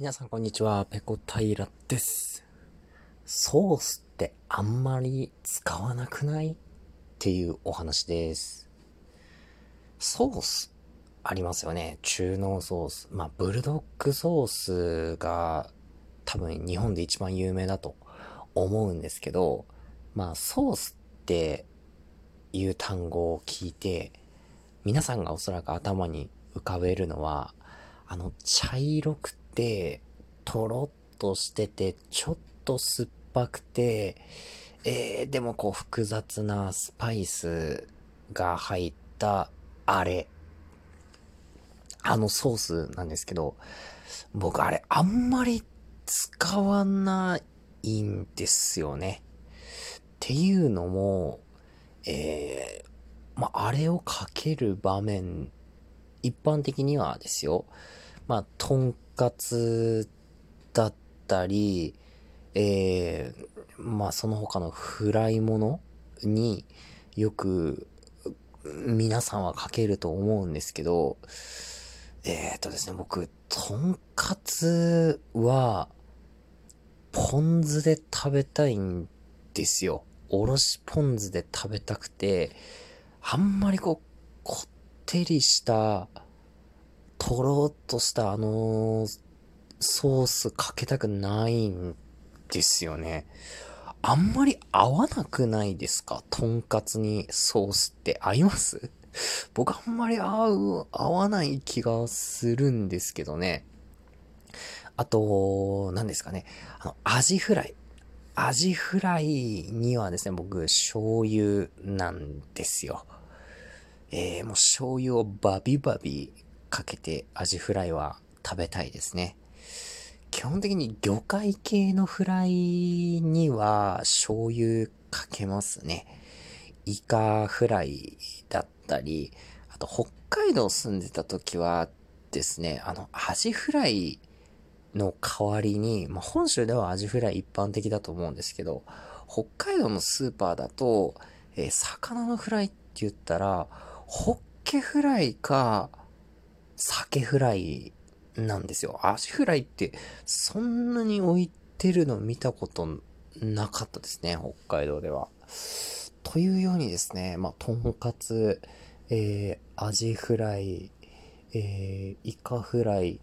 皆さんこんにちは、ペコ平です。ソースってあんまり使わなくない？っていうお話です。ソースありますよね。中濃ソース。まあ、ブルドックソースが多分日本で一番有名だと思うんですけど、まあ、ソースっていう単語を聞いて、皆さんがおそらく頭に浮かべるのは、あの、茶色くて、とろっとしてて、ちょっと酸っぱくて、えー、でもこう複雑なスパイスが入ったあれ。あのソースなんですけど、僕あれあんまり使わないんですよね。っていうのも、えー、まあ、れをかける場面、一般的にはですよ、まあ、とんかつだったり、えー、まあ、その他のフライものによく皆さんはかけると思うんですけど、えーとですね、僕、とんかつは、ポン酢で食べたいんですよ。おろしポン酢で食べたくて、あんまりこう、こってりした、とろっとしたあのソースかけたくないんですよね。あんまり合わなくないですか？とんかつにソースって合います？僕あんまり合う、合わない気がするんですけどね。あと、何ですかね？あの、アジフライ。アジフライにはですね、僕、醤油なんですよ。えー、もう醤油をバビバビかけてアジフライは食べたいですね。基本的に魚介系のフライには醤油かけますね。イカフライだったり、あと北海道住んでた時はですね、あの、アジフライの代わりに、まあ、本州ではアジフライ一般的だと思うんですけど、北海道のスーパーだと、えー魚のフライって言ったら、ホッケフライか、鮭フライなんですよ。アジフライってそんなに置いてるの見たことなかったですね、北海道では。というようにですね、まあ、とんかつ、えー、アジフライ、えー、イカフライ、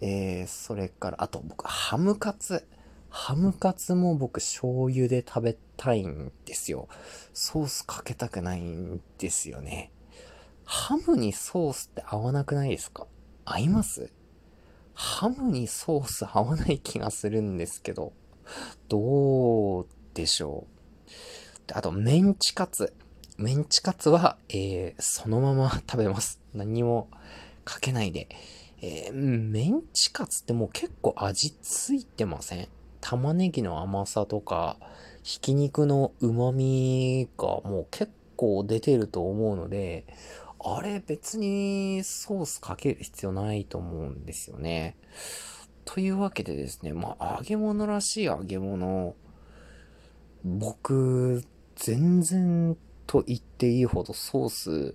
えー、それから、あと僕、ハムカツ。ハムカツも僕、醤油で食べたいんですよ。ソースかけたくないんですよね。ハムにソースって合わなくないですか？合います？ハムにソース合わない気がするんですけど、どうでしょう？あと、メンチカツ。メンチカツは、えー、そのまま食べます。何もかけないで。えー、メンチカツってもう結構味ついてません？玉ねぎの甘さとか、ひき肉の旨味がもう結構出てると思うので、あれ別にソースかける必要ないと思うんですよね。というわけでですね、まあ揚げ物らしい揚げ物、僕、全然と言っていいほどソース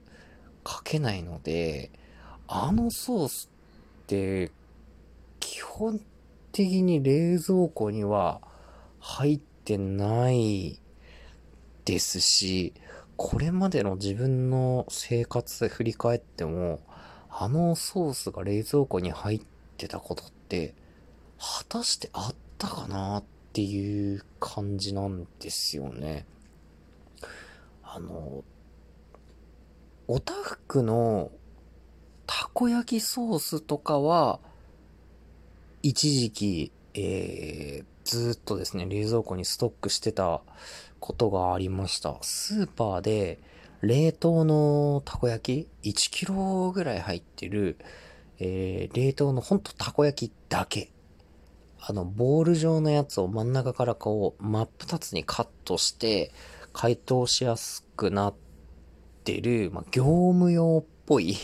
かけないので、あのソースって基本的に冷蔵庫には入ってないですし、これまでの自分の生活で振り返っても、あのソースが冷蔵庫に入ってたことって、果たしてあったかなっていう感じなんですよね。あの、おたふくのたこ焼きソースとかは、一時期、えー、ずっとですね、冷蔵庫にストックしてたことがありました。スーパーで冷凍のたこ焼き ?1 キロぐらい入ってる、えー、冷凍のほんとたこ焼きだけ。あの、ボール状のやつを真ん中からこう、真っ二つにカットして、解凍しやすくなってる、まあ、業務用っぽい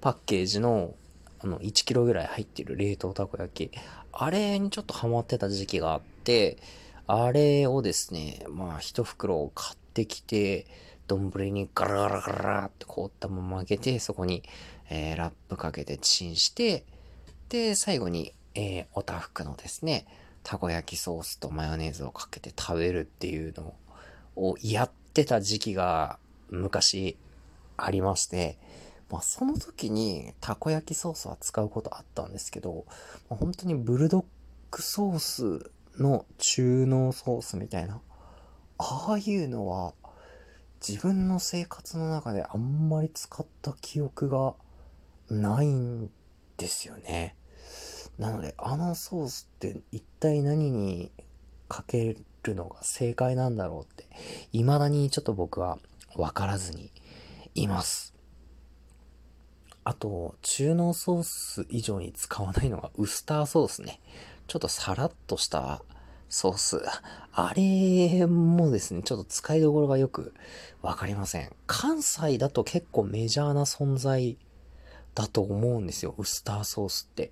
パッケージの、あの、1キロぐらい入ってる冷凍たこ焼き。あれにちょっとハマってた時期があって、あれをですね、まあ、一袋を買ってきて、丼にガラガラガラって凍ったまま開けて、そこに、えーラップかけてチンして、で、最後に、えー、おたふくのですね、たこ焼きソースとマヨネーズをかけて食べるっていうのをやってた時期が昔ありまして、まあ、その時にたこ焼きソースは使うことあったんですけど、まあ、本当にブルドックソースの中濃ソースみたいな、ああいうのは自分の生活の中であんまり使った記憶がないんですよね。なので、あのソースって一体何にかけるのが正解なんだろうって、未だにちょっと僕はわからずにいます。あと、中濃ソース以上に使わないのがウスターソースね。ちょっとサラッとしたソース。あれもですね、ちょっと使いどころがよくわかりません。関西だと結構メジャーな存在だと思うんですよ。ウスターソースって。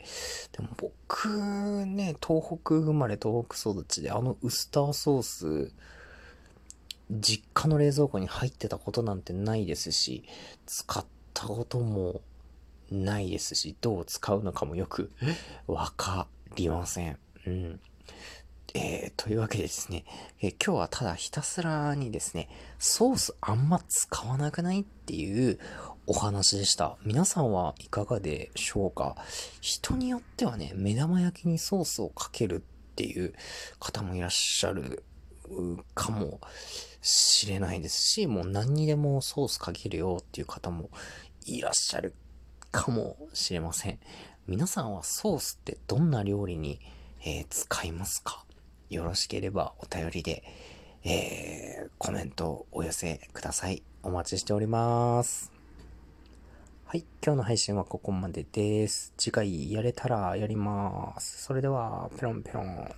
でも僕ね、東北生まれ東北育ちで、あのウスターソース、実家の冷蔵庫に入ってたことなんてないですし、使ったこともないですし、どう使うのかもよくわかりません。うん。えー、というわけでですね、えー、今日はただひたすらにですね、ソースあんま使わなくないっていうお話でした。皆さんはいかがでしょうか？人によってはね、目玉焼きにソースをかけるっていう方もいらっしゃるかもしれないですし、もう何にでもソースかけるよっていう方もいらっしゃるかもしれません。皆さんはソースってどんな料理に、えー、使いますか？よろしければお便りで、えー、コメントをお寄せください。お待ちしております。はい。今日の配信はここまでです。次回やれたらやります。それでは、ペロンペロン。